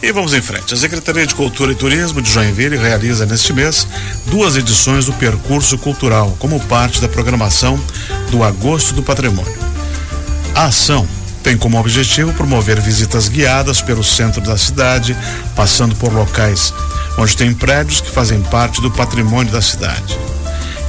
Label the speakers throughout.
Speaker 1: E vamos em frente. A Secretaria de Cultura e Turismo de Joinville realiza neste mês duas edições do Percurso Cultural, como parte da programação do Agosto do Patrimônio. A ação tem como objetivo promover visitas guiadas pelo centro da cidade, passando por locais onde tem prédios que fazem parte do patrimônio da cidade.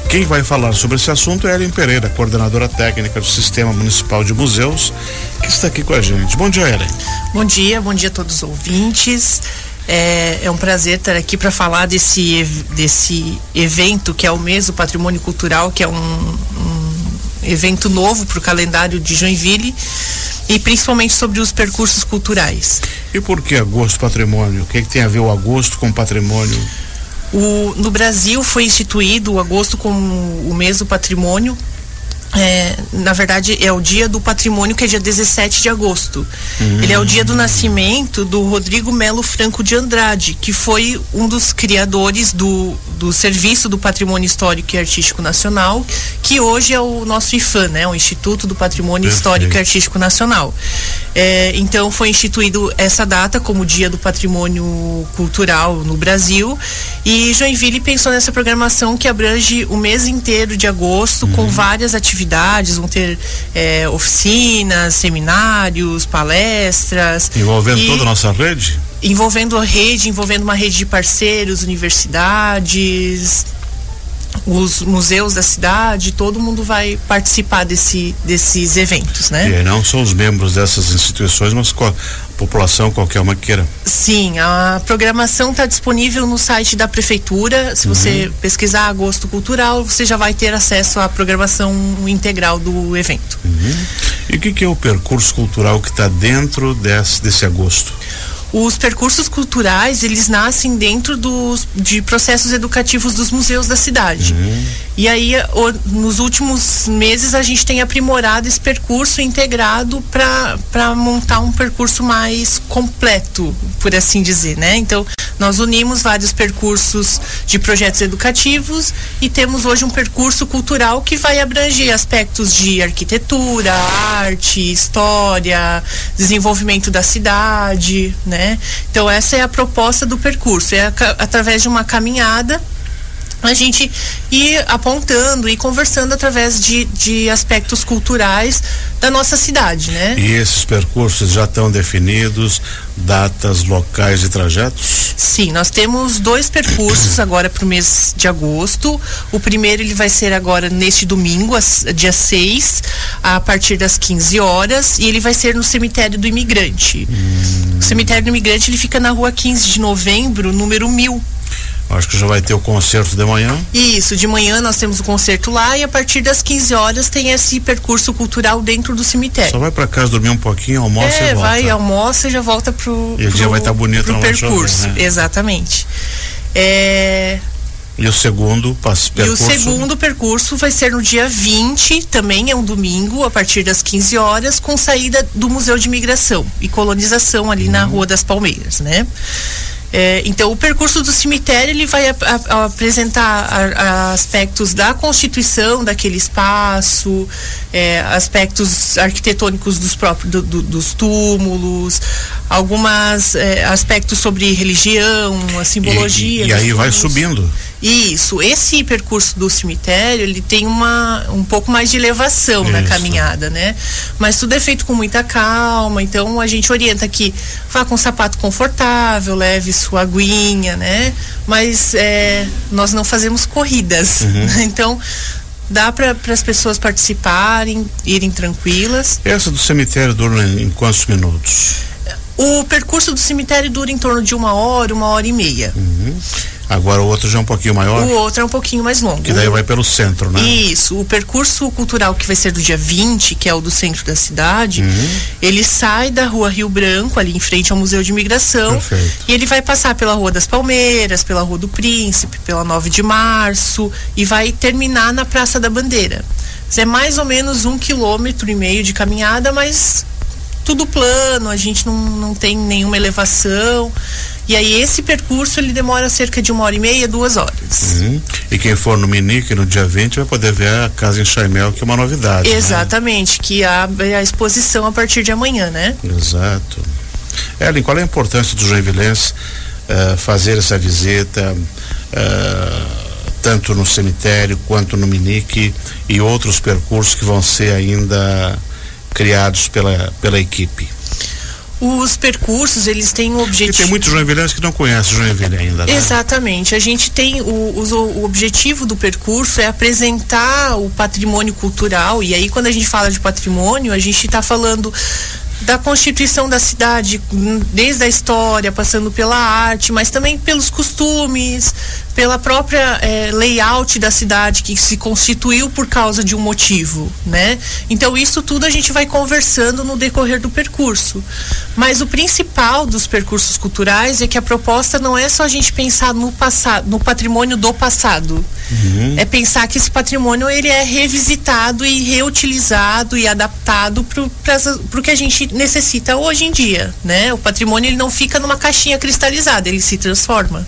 Speaker 1: Quem vai falar sobre esse assunto é Ellen Pereira, coordenadora técnica do Sistema Municipal de Museus, que está aqui com a gente. Bom dia, Ellen.
Speaker 2: Bom dia, bom dia a todos os ouvintes. É, é um prazer estar aqui para falar desse, desse evento que é o mês do patrimônio cultural, que é um, um evento novo para o calendário de Joinville e principalmente sobre os percursos culturais.
Speaker 1: E por que agosto patrimônio? O que, é que tem a ver o agosto com patrimônio?
Speaker 2: O, no Brasil foi instituído o agosto como o mês do patrimônio é, na verdade, é o dia do patrimônio, que é dia 17 de agosto. Uhum. Ele é o dia do nascimento do Rodrigo Melo Franco de Andrade, que foi um dos criadores do, do Serviço do Patrimônio Histórico e Artístico Nacional, que hoje é o nosso IFAM, né? O Instituto do Patrimônio Perfeito. Histórico e Artístico Nacional. É, então, foi instituído essa data como Dia do Patrimônio Cultural no Brasil. E Joinville pensou nessa programação que abrange o mês inteiro de agosto, uhum. com várias atividades vão ter é, oficinas, seminários, palestras.
Speaker 1: Envolvendo toda a nossa rede?
Speaker 2: Envolvendo a rede, envolvendo uma rede de parceiros, universidades, os museus da cidade, todo mundo vai participar desse, desses eventos, né?
Speaker 1: E não são os membros dessas instituições, mas população, qualquer uma queira.
Speaker 2: Sim, a programação está disponível no site da prefeitura. Se uhum. você pesquisar agosto cultural, você já vai ter acesso à programação integral do evento.
Speaker 1: Uhum. E o que, que, é o percurso cultural que está dentro desse, desse agosto?
Speaker 2: Os percursos culturais eles nascem dentro dos, de processos educativos dos museus da cidade. Uhum. E aí, nos últimos meses, a gente tem aprimorado esse percurso integrado para montar um percurso mais completo, por assim dizer, né? Então, nós unimos vários percursos de projetos educativos e temos hoje um percurso cultural que vai abranger aspectos de arquitetura, arte, história, desenvolvimento da cidade, né? Então essa é a proposta do percurso, é através de uma caminhada a gente ir apontando e conversando através de, de aspectos culturais da nossa cidade, né?
Speaker 1: E esses percursos já estão definidos, datas, locais e trajetos?
Speaker 2: Sim, nós temos dois percursos agora para o mês de agosto. O primeiro ele vai ser agora neste domingo, dia 6, a partir das 15 horas, e ele vai ser no cemitério do imigrante. Hum. O cemitério do imigrante ele fica na rua 15 de novembro, número 1000
Speaker 1: Acho que já vai ter o concerto de manhã.
Speaker 2: Isso, de manhã nós temos o concerto lá e a partir das 15 horas tem esse percurso cultural dentro do cemitério.
Speaker 1: Só vai para casa dormir um pouquinho, almoça é, e volta.
Speaker 2: vai, almoça e já volta pro
Speaker 1: E o dia vai estar tá bonito
Speaker 2: pro percurso, né? exatamente. É...
Speaker 1: E o segundo percurso? E
Speaker 2: o segundo percurso vai ser no dia 20, também é um domingo, a partir das 15 horas, com saída do Museu de Imigração e Colonização ali na uhum. Rua das Palmeiras, né? É, então, o percurso do cemitério ele vai a, a, apresentar a, aspectos da constituição daquele espaço, é, aspectos arquitetônicos dos próprios do, do, dos túmulos, algumas é, aspectos sobre religião, a simbologia.
Speaker 1: E, e aí túmulos. vai subindo.
Speaker 2: Isso, esse percurso do cemitério, ele tem uma, um pouco mais de elevação Isso. na caminhada, né? Mas tudo é feito com muita calma, então a gente orienta que vá com um sapato confortável, leve sua aguinha, né? Mas é, nós não fazemos corridas, uhum. Né? então dá para as pessoas participarem, irem tranquilas.
Speaker 1: Essa do cemitério dura em quantos minutos?
Speaker 2: O percurso do cemitério dura em torno de uma hora, uma hora e meia.
Speaker 1: Uhum. Agora o outro já é um pouquinho maior?
Speaker 2: O outro é um pouquinho mais longo.
Speaker 1: Que daí vai pelo centro, né?
Speaker 2: Isso. O percurso cultural que vai ser do dia 20, que é o do centro da cidade, uhum. ele sai da rua Rio Branco, ali em frente ao Museu de Imigração. Perfeito. E ele vai passar pela Rua das Palmeiras, pela Rua do Príncipe, pela 9 de Março e vai terminar na Praça da Bandeira. É mais ou menos um quilômetro e meio de caminhada, mas tudo plano, a gente não, não tem nenhuma elevação. E aí esse percurso ele demora cerca de uma hora e meia, duas horas.
Speaker 1: Uhum. E quem for no Minique no dia 20 vai poder ver a casa em Chaimel, que é uma novidade.
Speaker 2: Né? Exatamente, né? que abre a exposição a partir de amanhã, né?
Speaker 1: Exato. Ellen, qual é a importância do Joinvilense uh, fazer essa visita, uh, tanto no cemitério quanto no Minique e outros percursos que vão ser ainda criados pela, pela equipe?
Speaker 2: os percursos, eles têm um objetivo. E
Speaker 1: tem muitos joinvilenses que não conhecem Joinville ainda, né?
Speaker 2: Exatamente. A gente tem o, o, o, objetivo do percurso é apresentar o patrimônio cultural, e aí quando a gente fala de patrimônio, a gente está falando da constituição da cidade, desde a história, passando pela arte, mas também pelos costumes, pela própria é, layout da cidade que se constituiu por causa de um motivo, né? Então isso tudo a gente vai conversando no decorrer do percurso. Mas o principal dos percursos culturais é que a proposta não é só a gente pensar no passado, no patrimônio do passado. Uhum. É pensar que esse patrimônio ele é revisitado e reutilizado e adaptado para o que a gente necessita hoje em dia, né? O patrimônio ele não fica numa caixinha cristalizada, ele se transforma.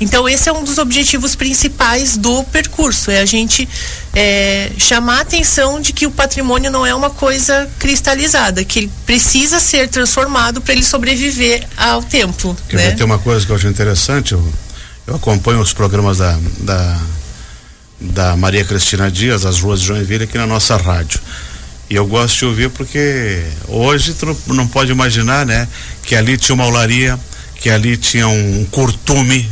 Speaker 2: Então esse é um dos objetivos principais do percurso, é a gente é, chamar a atenção de que o patrimônio não é uma coisa cristalizada, que ele precisa ser transformado para ele sobreviver ao tempo.
Speaker 1: Que
Speaker 2: né?
Speaker 1: Tem uma coisa que eu acho interessante, eu, eu acompanho os programas da, da, da Maria Cristina Dias, as ruas de Joinville, aqui na nossa rádio. E eu gosto de ouvir porque hoje tu não pode imaginar, né? Que ali tinha uma olaria, que ali tinha um curtume,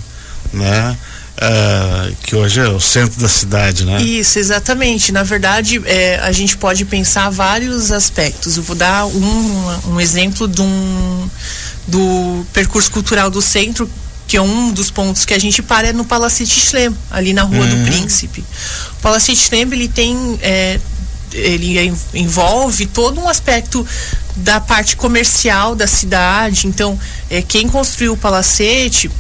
Speaker 1: né? Uh, que hoje é o centro da cidade, né?
Speaker 2: Isso, exatamente. Na verdade, é, a gente pode pensar vários aspectos. Eu vou dar um, um exemplo de um, do percurso cultural do centro, que é um dos pontos que a gente para é no Palacete Schlem, ali na Rua uhum. do Príncipe. O Palacete Schlem, ele tem... É, ele envolve todo um aspecto da parte comercial da cidade. Então, é, quem construiu o palacete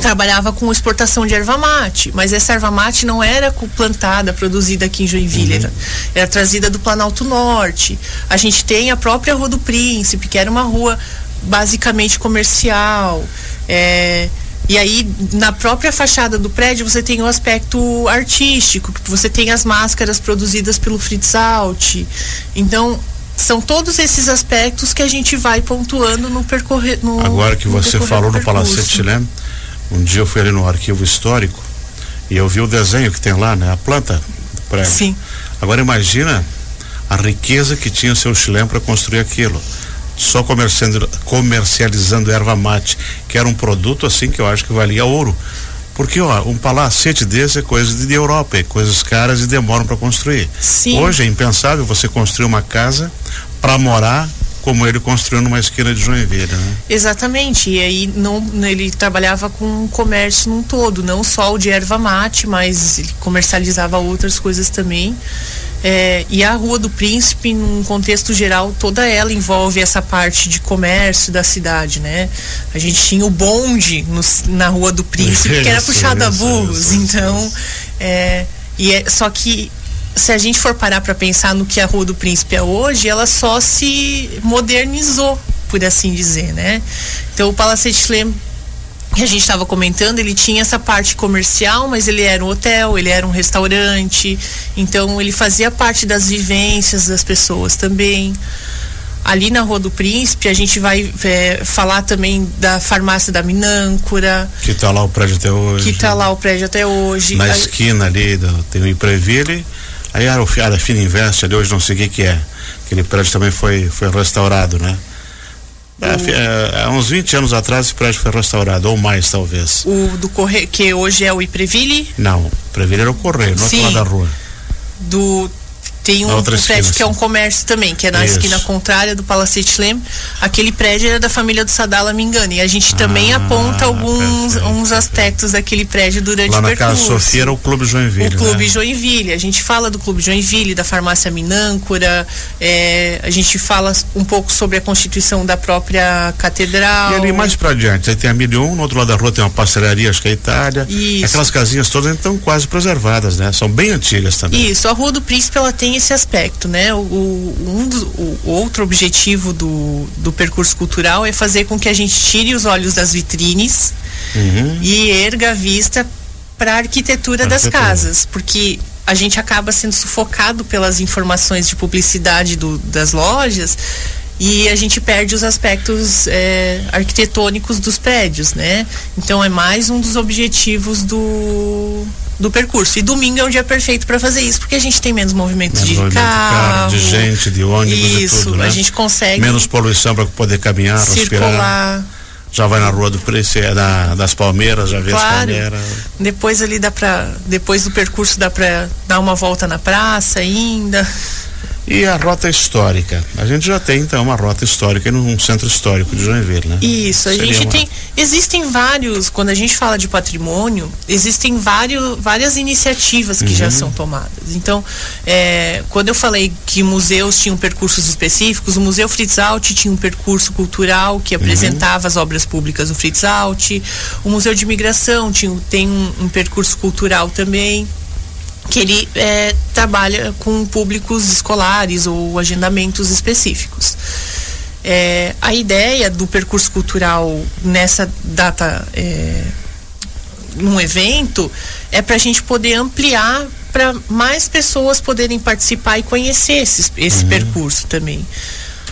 Speaker 2: trabalhava com exportação de erva mate, mas essa erva mate não era plantada, produzida aqui em Joinville, uhum. era, era, trazida do Planalto Norte. A gente tem a própria Rua do Príncipe, que era uma rua basicamente comercial. É, e aí, na própria fachada do prédio, você tem o aspecto artístico, você tem as máscaras produzidas pelo Fritz Alt. Então, são todos esses aspectos que a gente vai pontuando no percorrer. No,
Speaker 1: Agora que você falou no Palacete, né? Um dia eu fui ali no arquivo histórico e eu vi o desenho que tem lá, né? A planta do prédio.
Speaker 2: Sim.
Speaker 1: Agora imagina a riqueza que tinha o seu chileno para construir aquilo. Só comercializando, comercializando erva mate, que era um produto assim que eu acho que valia ouro. Porque, ó, um palacete desse é coisa de, Europa, é coisas caras e demoram para construir.
Speaker 2: Sim.
Speaker 1: Hoje é impensável você construir uma casa para morar como ele construiu numa esquina de Joinville, né?
Speaker 2: Exatamente. E aí não, ele trabalhava com comércio num todo, não só o de erva mate, mas ele comercializava outras coisas também. É, e a Rua do Príncipe, num contexto geral, toda ela envolve essa parte de comércio da cidade, né? A gente tinha o bonde no, na Rua do Príncipe, que era puxado a burros, então. É, e é, só que se a gente for parar para pensar no que a Rua do Príncipe é hoje, ela só se modernizou, por assim dizer, né? Então o Palacete que a gente estava comentando, ele tinha essa parte comercial, mas ele era um hotel, ele era um restaurante, então ele fazia parte das vivências das pessoas também. Ali na Rua do Príncipe, a gente vai é, falar também da farmácia da Minâncora.
Speaker 1: Que está lá o prédio até hoje.
Speaker 2: Que está lá o prédio até hoje.
Speaker 1: Na esquina ali, do, tem o Impreville Aí a, a Fina Invest ali hoje não sei o que que é. Aquele prédio também foi, foi restaurado, né? É, é, há uns 20 anos atrás esse prédio foi restaurado, ou mais talvez.
Speaker 2: O do Correio, que hoje é o Ipreville?
Speaker 1: Não, o Ipreville era o Correio, no outro lado da rua.
Speaker 2: Do tem um, um prédio que é um comércio também, que é na Isso. esquina contrária do Palacete Lem. Aquele prédio era da família do Sadala, me engano. E a gente também ah, aponta alguns uns aspectos daquele prédio durante
Speaker 1: Lá
Speaker 2: o
Speaker 1: percurso. Lá na Casa Sofia era o Clube Joinville.
Speaker 2: O Clube né? Joinville. A gente fala do Clube Joinville, da farmácia Minâncora. É, a gente fala um pouco sobre a constituição da própria catedral.
Speaker 1: E ali mais para adiante, aí tem a Milhão, no outro lado da rua tem uma pastelaria, acho que é a Itália.
Speaker 2: Isso.
Speaker 1: Aquelas casinhas todas estão quase preservadas, né? São bem antigas também.
Speaker 2: Isso, a Rua do Príncipe ela tem esse aspecto, né? O, um do, o outro objetivo do, do percurso cultural é fazer com que a gente tire os olhos das vitrines uhum. e erga a vista para a arquitetura das casas, porque a gente acaba sendo sufocado pelas informações de publicidade do, das lojas e a gente perde os aspectos é, arquitetônicos dos prédios, né? Então é mais um dos objetivos do do percurso. E domingo é um dia perfeito para fazer isso, porque a gente tem menos movimento menos de movimento carro,
Speaker 1: de gente, de ônibus
Speaker 2: isso,
Speaker 1: e tudo, né?
Speaker 2: a gente consegue
Speaker 1: menos poluição para poder caminhar,
Speaker 2: circular. respirar
Speaker 1: já vai na rua do preço é da, das Palmeiras, já vê claro. as Palmeiras.
Speaker 2: Depois ali dá para depois do percurso dá para dar uma volta na praça ainda.
Speaker 1: E a rota histórica. A gente já tem então uma rota histórica num centro histórico de Joinville, né?
Speaker 2: Isso, a Seria gente uma... tem. Existem vários, quando a gente fala de patrimônio, existem vários, várias iniciativas que uhum. já são tomadas. Então, é, quando eu falei que museus tinham percursos específicos, o Museu Fritz Alt tinha um percurso cultural que apresentava uhum. as obras públicas do Fritz Alt. O Museu de Imigração tinha, tem um, um percurso cultural também que ele é, trabalha com públicos escolares ou agendamentos específicos. É, a ideia do percurso cultural nessa data, é, num evento, é para a gente poder ampliar para mais pessoas poderem participar e conhecer esse, esse uhum. percurso também.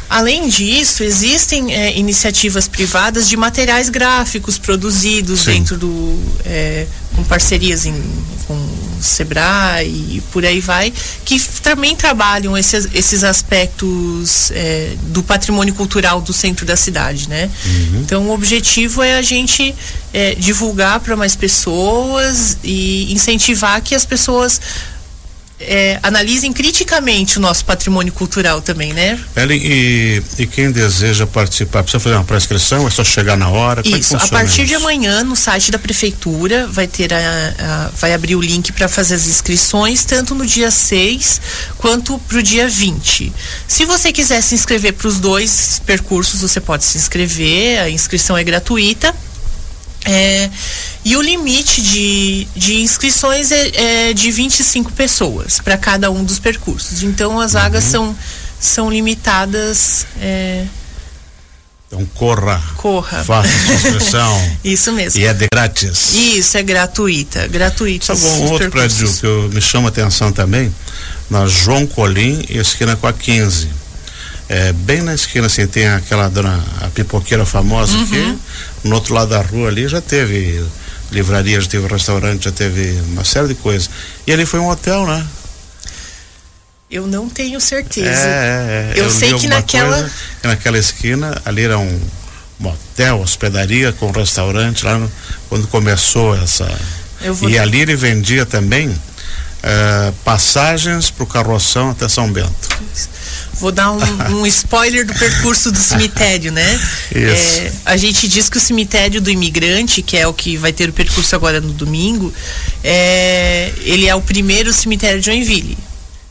Speaker 2: Além disso, existem é, iniciativas privadas de materiais gráficos produzidos Sim. dentro do. É, com parcerias em, com Sebrae e por aí vai, que também trabalham esses, esses aspectos é, do patrimônio cultural do centro da cidade, né? Uhum. Então o objetivo é a gente é, divulgar para mais pessoas e incentivar que as pessoas é, analisem criticamente o nosso patrimônio cultural também, né?
Speaker 1: Ellen, e, e quem deseja participar, precisa fazer uma prescrição? É só chegar na hora?
Speaker 2: É isso, é a partir isso? de amanhã no site da prefeitura vai ter a, a vai abrir o link para fazer as inscrições, tanto no dia 6 quanto para o dia 20. Se você quiser se inscrever para os dois percursos, você pode se inscrever, a inscrição é gratuita. É, e o limite de, de inscrições é, é de 25 pessoas para cada um dos percursos. Então as vagas uhum. são, são limitadas. É...
Speaker 1: Então corra.
Speaker 2: Corra.
Speaker 1: Faça sua inscrição.
Speaker 2: Isso mesmo.
Speaker 1: E é de grátis.
Speaker 2: Isso, é gratuita. Gratuito.
Speaker 1: Sabe um outro prédio que eu, me chama atenção também? Na João Colim, esquina com a 15. É, bem na esquina, assim, tem aquela dona, a pipoqueira famosa uhum. aqui. No outro lado da rua ali já teve livraria, já teve restaurante, já teve uma série de coisas. E ali foi um hotel, né?
Speaker 2: Eu não tenho certeza.
Speaker 1: É, é, é.
Speaker 2: eu, eu, sei que naquela.
Speaker 1: Coisa, naquela esquina, ali era um motel, hospedaria com restaurante lá no, quando começou essa. e ali ele vendia também uh, passagens para o carroção até São Bento.
Speaker 2: Vou dar um, um spoiler do percurso do cemitério, né? É, a gente diz que o cemitério do imigrante, que é o que vai ter o percurso agora no domingo, é, ele é o primeiro cemitério de Joinville.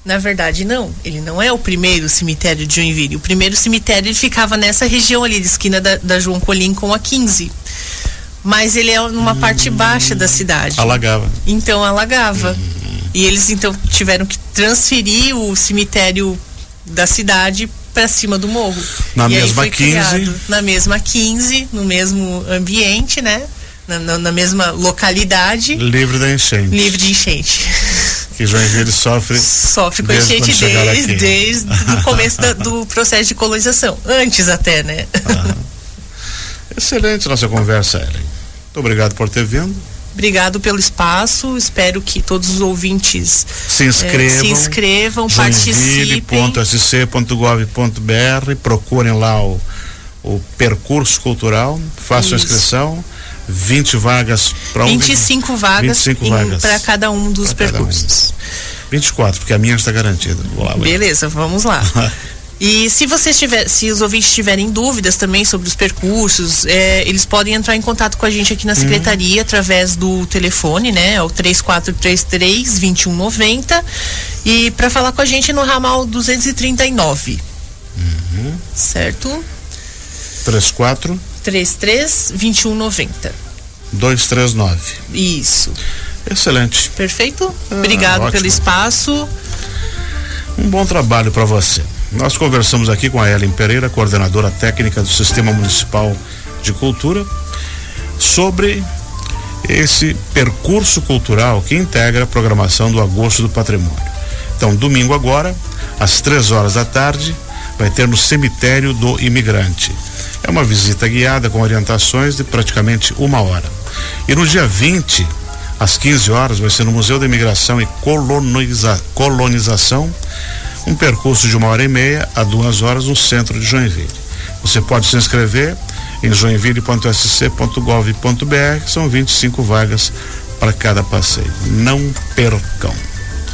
Speaker 2: Na verdade, não. Ele não é o primeiro cemitério de Joinville. O primeiro cemitério ele ficava nessa região ali, de esquina da, da João Colim com a 15 mas ele é numa hum, parte baixa da cidade.
Speaker 1: Alagava.
Speaker 2: Então alagava. Hum. E eles então tiveram que transferir o cemitério da cidade para cima do morro.
Speaker 1: Na
Speaker 2: e
Speaker 1: mesma 15. Criado,
Speaker 2: na mesma 15, no mesmo ambiente, né? Na, na, na, mesma localidade.
Speaker 1: Livre da enchente.
Speaker 2: Livre de enchente.
Speaker 1: Que Joinville sofre.
Speaker 2: Sofre com enchente desde, desde o começo da, do processo de colonização. Antes até, né? Ah.
Speaker 1: Excelente nossa conversa, Ellen. Muito obrigado por ter vindo.
Speaker 2: Obrigado pelo espaço. Espero que todos os ouvintes
Speaker 1: se inscrevam,
Speaker 2: eh, se inscrevam participem.
Speaker 1: .sc.gov.br, procurem lá o, o percurso cultural, façam Isso. inscrição. 20 vagas para um
Speaker 2: 25 vagas, 25 vagas para cada um dos percursos.
Speaker 1: Um. 24, porque a minha está garantida.
Speaker 2: Lá, Beleza, vamos lá. E se vocês tiver, se os ouvintes tiverem dúvidas também sobre os percursos, é, eles podem entrar em contato com a gente aqui na uhum. secretaria uhum. através do telefone, né? É o 3433 2190 e para falar com a gente no ramal 239. Uhum. Certo?
Speaker 1: 34
Speaker 2: 33 2190.
Speaker 1: 239.
Speaker 2: Isso.
Speaker 1: Excelente.
Speaker 2: Perfeito? Ah, Obrigado ótimo. pelo espaço.
Speaker 1: Um bom trabalho para você. Nós conversamos aqui com a Ellen Pereira, coordenadora técnica do Sistema Municipal de Cultura, sobre esse percurso cultural que integra a programação do Agosto do Patrimônio. Então, domingo agora, às três horas da tarde, vai ter no cemitério do imigrante. É uma visita guiada com orientações de praticamente uma hora. E no dia 20, às 15 horas, vai ser no Museu da Imigração e Coloniza Colonização, um percurso de uma hora e meia a duas horas no centro de Joinville. Você pode se inscrever em joinville.sc.gov.br, são 25 vagas para cada passeio. Não percam.